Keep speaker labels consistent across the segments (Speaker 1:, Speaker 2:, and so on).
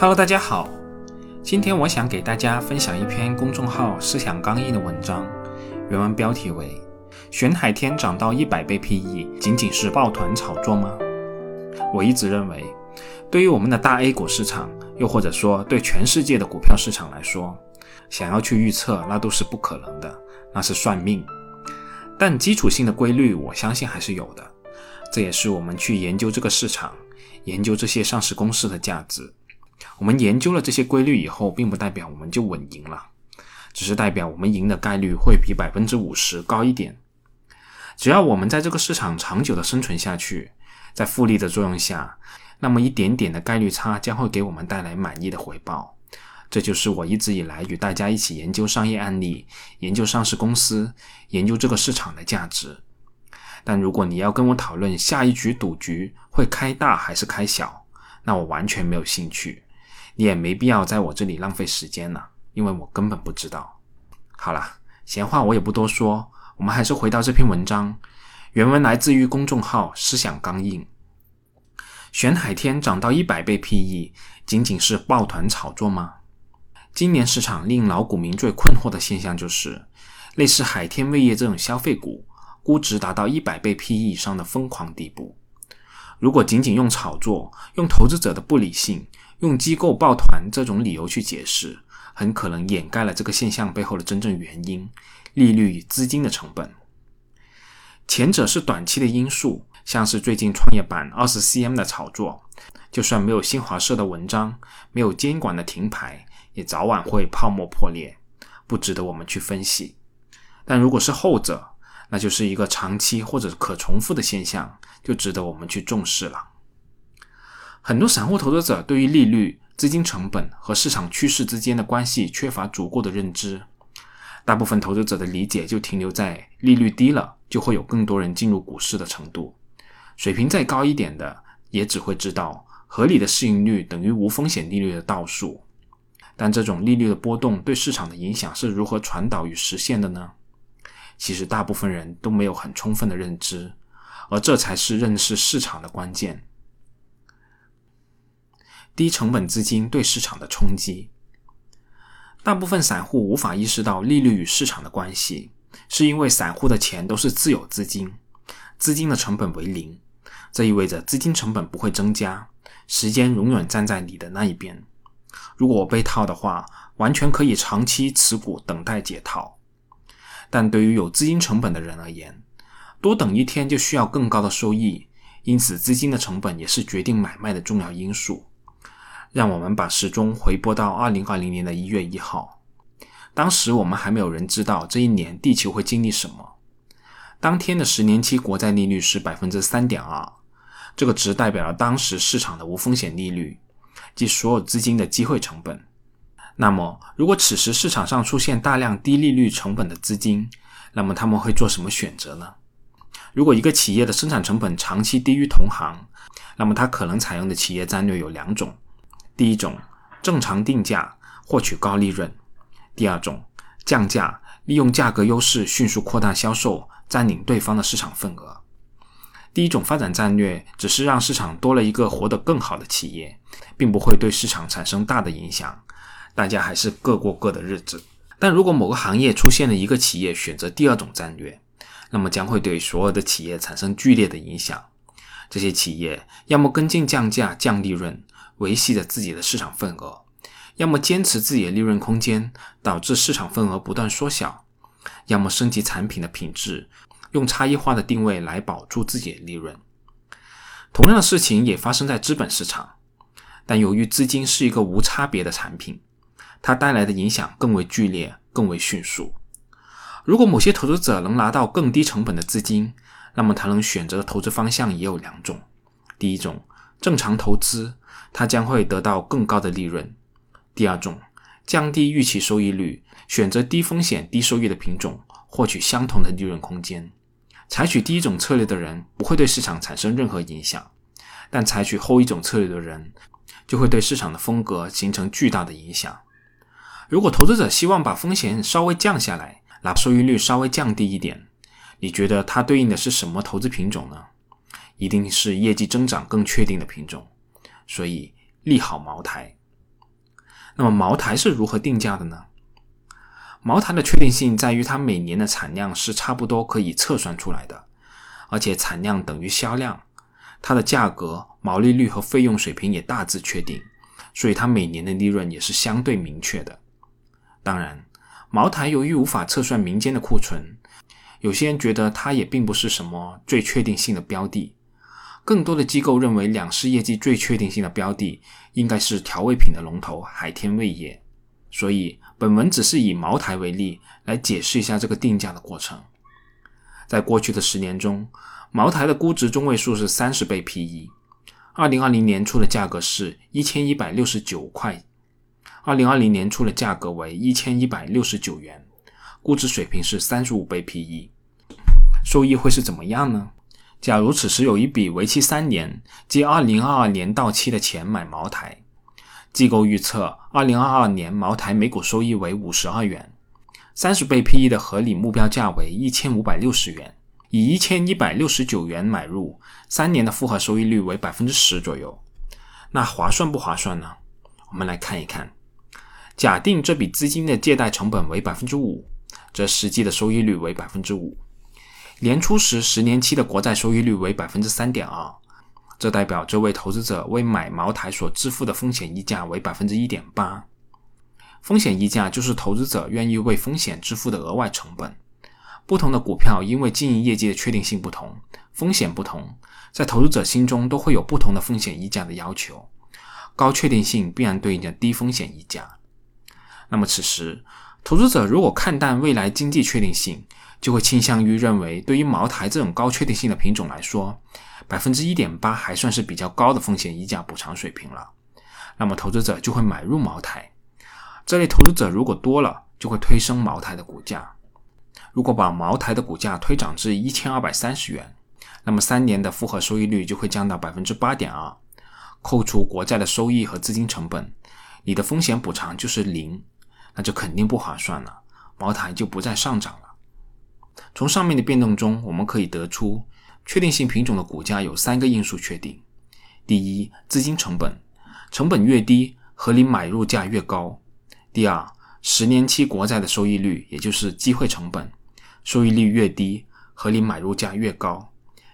Speaker 1: Hello，大家好，今天我想给大家分享一篇公众号思想刚毅的文章，原文标题为“玄海天涨到一百倍 PE，仅仅是抱团炒作吗？”我一直认为，对于我们的大 A 股市场，又或者说对全世界的股票市场来说，想要去预测，那都是不可能的，那是算命。但基础性的规律，我相信还是有的。这也是我们去研究这个市场、研究这些上市公司的价值。我们研究了这些规律以后，并不代表我们就稳赢了，只是代表我们赢的概率会比百分之五十高一点。只要我们在这个市场长久的生存下去，在复利的作用下，那么一点点的概率差将会给我们带来满意的回报。这就是我一直以来与大家一起研究商业案例、研究上市公司、研究这个市场的价值。但如果你要跟我讨论下一局赌局会开大还是开小，那我完全没有兴趣。你也没必要在我这里浪费时间了，因为我根本不知道。好了，闲话我也不多说，我们还是回到这篇文章。原文来自于公众号“思想刚硬”。玄海天涨到一百倍 PE，仅仅是抱团炒作吗？今年市场令老股民最困惑的现象就是，类似海天味业这种消费股，估值达到一百倍 PE 以上的疯狂地步。如果仅仅用炒作、用投资者的不理性、用机构抱团这种理由去解释，很可能掩盖了这个现象背后的真正原因——利率与资金的成本。前者是短期的因素，像是最近创业板二十 cm 的炒作，就算没有新华社的文章，没有监管的停牌。也早晚会泡沫破裂，不值得我们去分析。但如果是后者，那就是一个长期或者可重复的现象，就值得我们去重视了。很多散户投资者对于利率、资金成本和市场趋势之间的关系缺乏足够的认知，大部分投资者的理解就停留在利率低了就会有更多人进入股市的程度。水平再高一点的，也只会知道合理的市盈率等于无风险利率的倒数。但这种利率的波动对市场的影响是如何传导与实现的呢？其实大部分人都没有很充分的认知，而这才是认识市场的关键。低成本资金对市场的冲击，大部分散户无法意识到利率与市场的关系，是因为散户的钱都是自有资金，资金的成本为零，这意味着资金成本不会增加，时间永远站在你的那一边。如果我被套的话，完全可以长期持股等待解套。但对于有资金成本的人而言，多等一天就需要更高的收益，因此资金的成本也是决定买卖的重要因素。让我们把时钟回拨到二零二零年的一月一号，当时我们还没有人知道这一年地球会经历什么。当天的十年期国债利率是百分之三点二，这个值代表了当时市场的无风险利率。即所有资金的机会成本。那么，如果此时市场上出现大量低利率成本的资金，那么他们会做什么选择呢？如果一个企业的生产成本长期低于同行，那么它可能采用的企业战略有两种：第一种，正常定价获取高利润；第二种，降价，利用价格优势迅速扩大销售，占领对方的市场份额。第一种发展战略只是让市场多了一个活得更好的企业，并不会对市场产生大的影响，大家还是各过各的日子。但如果某个行业出现了一个企业选择第二种战略，那么将会对所有的企业产生剧烈的影响。这些企业要么跟进降价降利润，维系着自己的市场份额；要么坚持自己的利润空间，导致市场份额不断缩小；要么升级产品的品质。用差异化的定位来保住自己的利润。同样的事情也发生在资本市场，但由于资金是一个无差别的产品，它带来的影响更为剧烈、更为迅速。如果某些投资者能拿到更低成本的资金，那么他能选择的投资方向也有两种：第一种，正常投资，它将会得到更高的利润；第二种，降低预期收益率，选择低风险低收益的品种，获取相同的利润空间。采取第一种策略的人不会对市场产生任何影响，但采取后一种策略的人就会对市场的风格形成巨大的影响。如果投资者希望把风险稍微降下来，那收益率稍微降低一点，你觉得它对应的是什么投资品种呢？一定是业绩增长更确定的品种。所以利好茅台。那么茅台是如何定价的呢？茅台的确定性在于它每年的产量是差不多可以测算出来的，而且产量等于销量，它的价格、毛利率和费用水平也大致确定，所以它每年的利润也是相对明确的。当然，茅台由于无法测算民间的库存，有些人觉得它也并不是什么最确定性的标的。更多的机构认为，两市业绩最确定性的标的应该是调味品的龙头海天味业。所以，本文只是以茅台为例来解释一下这个定价的过程。在过去的十年中，茅台的估值中位数是三十倍 P/E。二零二零年初的价格是一千一百六十九块，二零二零年初的价格为一千一百六十九元，估值水平是三十五倍 P/E。收益会是怎么样呢？假如此时有一笔为期三年，即二零二二年到期的钱买茅台，机构预测二零二二年茅台每股收益为五十二元，三十倍 P/E 的合理目标价为一千五百六十元，以一千一百六十九元买入，三年的复合收益率为百分之十左右，那划算不划算呢？我们来看一看，假定这笔资金的借贷成本为百分之五，则实际的收益率为百分之五。年初时，十年期的国债收益率为百分之三点二，这代表这位投资者为买茅台所支付的风险溢价为百分之一点八。风险溢价就是投资者愿意为风险支付的额外成本。不同的股票因为经营业绩的确定性不同，风险不同，在投资者心中都会有不同的风险溢价的要求。高确定性必然对应着低风险溢价。那么此时，投资者如果看淡未来经济确定性，就会倾向于认为，对于茅台这种高确定性的品种来说，百分之一点八还算是比较高的风险溢价补偿水平了。那么投资者就会买入茅台。这类投资者如果多了，就会推升茅台的股价。如果把茅台的股价推涨至一千二百三十元，那么三年的复合收益率就会降到百分之八点二。扣除国债的收益和资金成本，你的风险补偿就是零，那就肯定不划算了。茅台就不再上涨了。从上面的变动中，我们可以得出，确定性品种的股价有三个因素确定：第一，资金成本，成本越低，合理买入价越高；第二，十年期国债的收益率，也就是机会成本，收益率越低，合理买入价越高；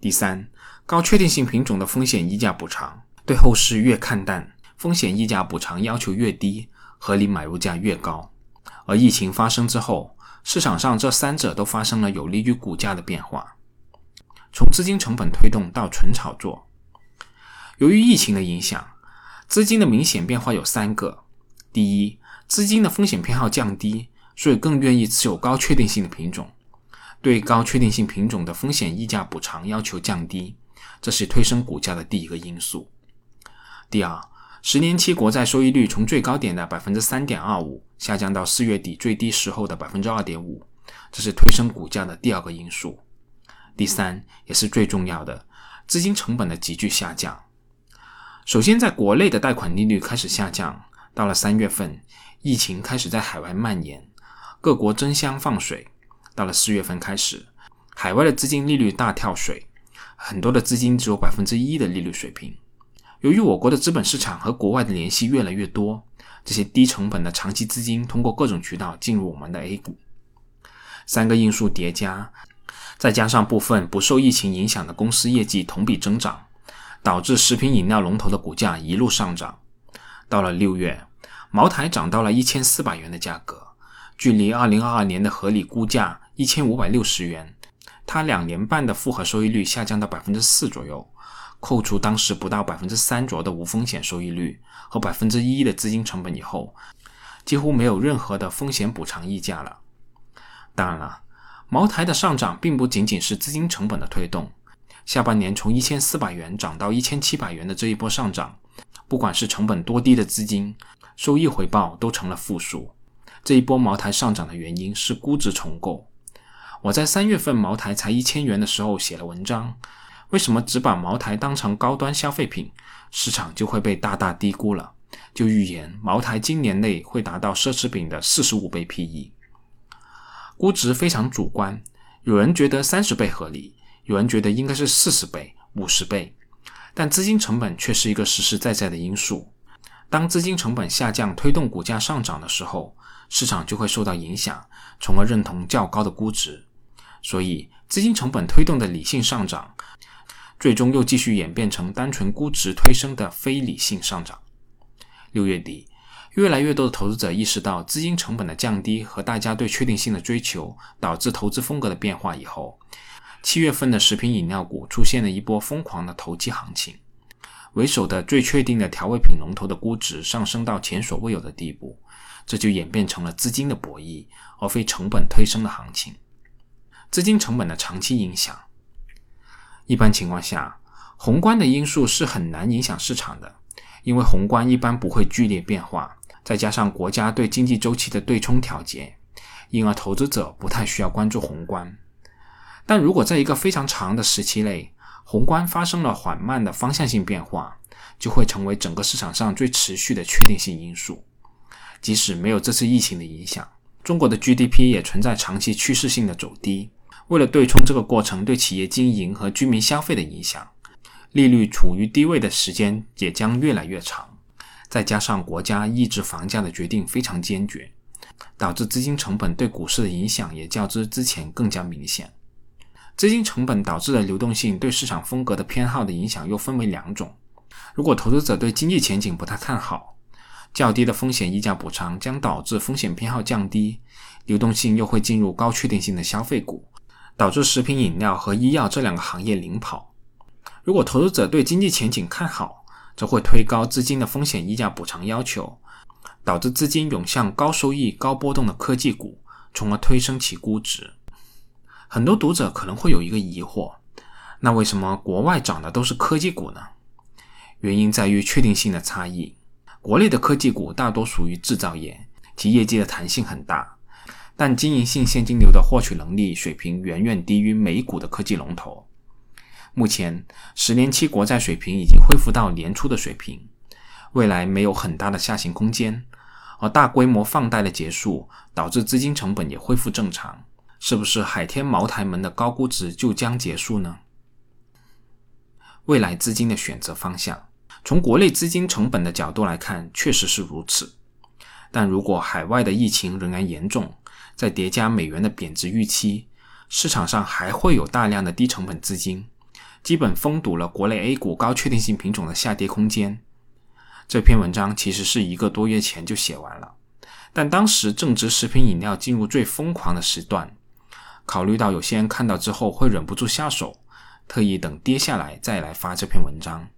Speaker 1: 第三，高确定性品种的风险溢价补偿，对后市越看淡，风险溢价补偿要求越低，合理买入价越高。而疫情发生之后，市场上这三者都发生了有利于股价的变化，从资金成本推动到纯炒作。由于疫情的影响，资金的明显变化有三个：第一，资金的风险偏好降低，所以更愿意持有高确定性的品种，对高确定性品种的风险溢价补偿要求降低，这是推升股价的第一个因素。第二，十年期国债收益率从最高点的百分之三点二五下降到四月底最低时候的百分之二点五，这是推升股价的第二个因素。第三，也是最重要的，资金成本的急剧下降。首先，在国内的贷款利率开始下降，到了三月份，疫情开始在海外蔓延，各国争相放水。到了四月份开始，海外的资金利率大跳水，很多的资金只有百分之一的利率水平。由于我国的资本市场和国外的联系越来越多，这些低成本的长期资金通过各种渠道进入我们的 A 股，三个因素叠加，再加上部分不受疫情影响的公司业绩同比增长，导致食品饮料龙头的股价一路上涨。到了六月，茅台涨到了一千四百元的价格，距离二零二二年的合理估价一千五百六十元，它两年半的复合收益率下降到百分之四左右。扣除当时不到百分之三左右的无风险收益率和百分之一的资金成本以后，几乎没有任何的风险补偿溢价了。当然了，茅台的上涨并不仅仅是资金成本的推动，下半年从一千四百元涨到一千七百元的这一波上涨，不管是成本多低的资金，收益回报都成了负数。这一波茅台上涨的原因是估值重构。我在三月份茅台才一千元的时候写了文章。为什么只把茅台当成高端消费品，市场就会被大大低估了？就预言茅台今年内会达到奢侈品的四十五倍 PE，估值非常主观。有人觉得三十倍合理，有人觉得应该是四十倍、五十倍，但资金成本却是一个实实在在的因素。当资金成本下降推动股价上涨的时候，市场就会受到影响，从而认同较高的估值。所以，资金成本推动的理性上涨，最终又继续演变成单纯估值推升的非理性上涨。六月底，越来越多的投资者意识到资金成本的降低和大家对确定性的追求导致投资风格的变化以后，七月份的食品饮料股出现了一波疯狂的投机行情。为首的最确定的调味品龙头的估值上升到前所未有的地步，这就演变成了资金的博弈，而非成本推升的行情。资金成本的长期影响，一般情况下，宏观的因素是很难影响市场的，因为宏观一般不会剧烈变化，再加上国家对经济周期的对冲调节，因而投资者不太需要关注宏观。但如果在一个非常长的时期内，宏观发生了缓慢的方向性变化，就会成为整个市场上最持续的确定性因素。即使没有这次疫情的影响，中国的 GDP 也存在长期趋势性的走低。为了对冲这个过程对企业经营和居民消费的影响，利率处于低位的时间也将越来越长。再加上国家抑制房价的决定非常坚决，导致资金成本对股市的影响也较之之前更加明显。资金成本导致的流动性对市场风格的偏好的影响又分为两种。如果投资者对经济前景不太看好，较低的风险溢价补偿将导致风险偏好降低，流动性又会进入高确定性的消费股，导致食品饮料和医药这两个行业领跑。如果投资者对经济前景看好，则会推高资金的风险溢价补偿要求，导致资金涌向高收益、高波动的科技股，从而推升其估值。很多读者可能会有一个疑惑：那为什么国外涨的都是科技股呢？原因在于确定性的差异。国内的科技股大多属于制造业，其业绩的弹性很大，但经营性现金流的获取能力水平远远低于美股的科技龙头。目前，十年期国债水平已经恢复到年初的水平，未来没有很大的下行空间，而大规模放贷的结束导致资金成本也恢复正常。是不是海天茅台们的高估值就将结束呢？未来资金的选择方向，从国内资金成本的角度来看，确实是如此。但如果海外的疫情仍然严重，再叠加美元的贬值预期，市场上还会有大量的低成本资金，基本封堵了国内 A 股高确定性品种的下跌空间。这篇文章其实是一个多月前就写完了，但当时正值食品饮料进入最疯狂的时段。考虑到有些人看到之后会忍不住下手，特意等跌下来再来发这篇文章。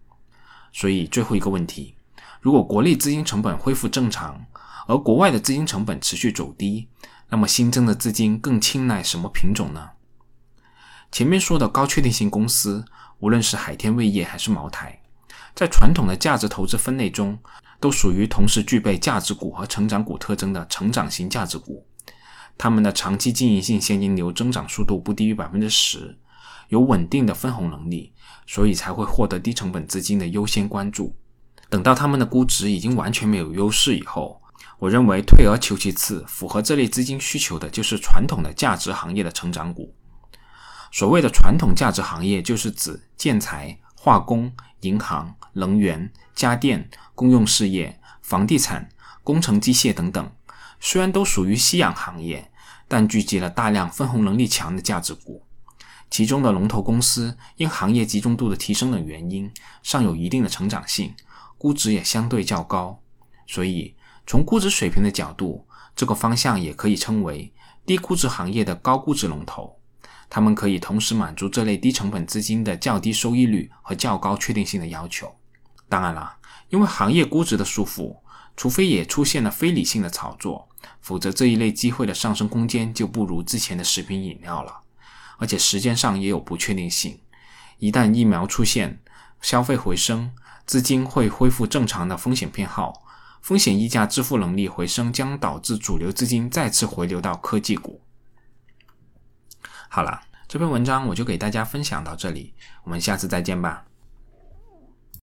Speaker 1: 所以最后一个问题：如果国内资金成本恢复正常，而国外的资金成本持续走低，那么新增的资金更青睐什么品种呢？前面说的高确定性公司，无论是海天味业还是茅台，在传统的价值投资分类中，都属于同时具备价值股和成长股特征的成长型价值股。他们的长期经营性现金流增长速度不低于百分之十，有稳定的分红能力，所以才会获得低成本资金的优先关注。等到他们的估值已经完全没有优势以后，我认为退而求其次，符合这类资金需求的就是传统的价值行业的成长股。所谓的传统价值行业，就是指建材、化工、银行、能源、家电、公用事业、房地产、工程机械等等。虽然都属于夕阳行业，但聚集了大量分红能力强的价值股，其中的龙头公司因行业集中度的提升等原因，尚有一定的成长性，估值也相对较高。所以，从估值水平的角度，这个方向也可以称为低估值行业的高估值龙头。他们可以同时满足这类低成本资金的较低收益率和较高确定性的要求。当然了，因为行业估值的束缚。除非也出现了非理性的炒作，否则这一类机会的上升空间就不如之前的食品饮料了，而且时间上也有不确定性。一旦疫苗出现，消费回升，资金会恢复正常的风险偏好，风险溢价支付能力回升，将导致主流资金再次回流到科技股。好了，这篇文章我就给大家分享到这里，我们下次再见吧。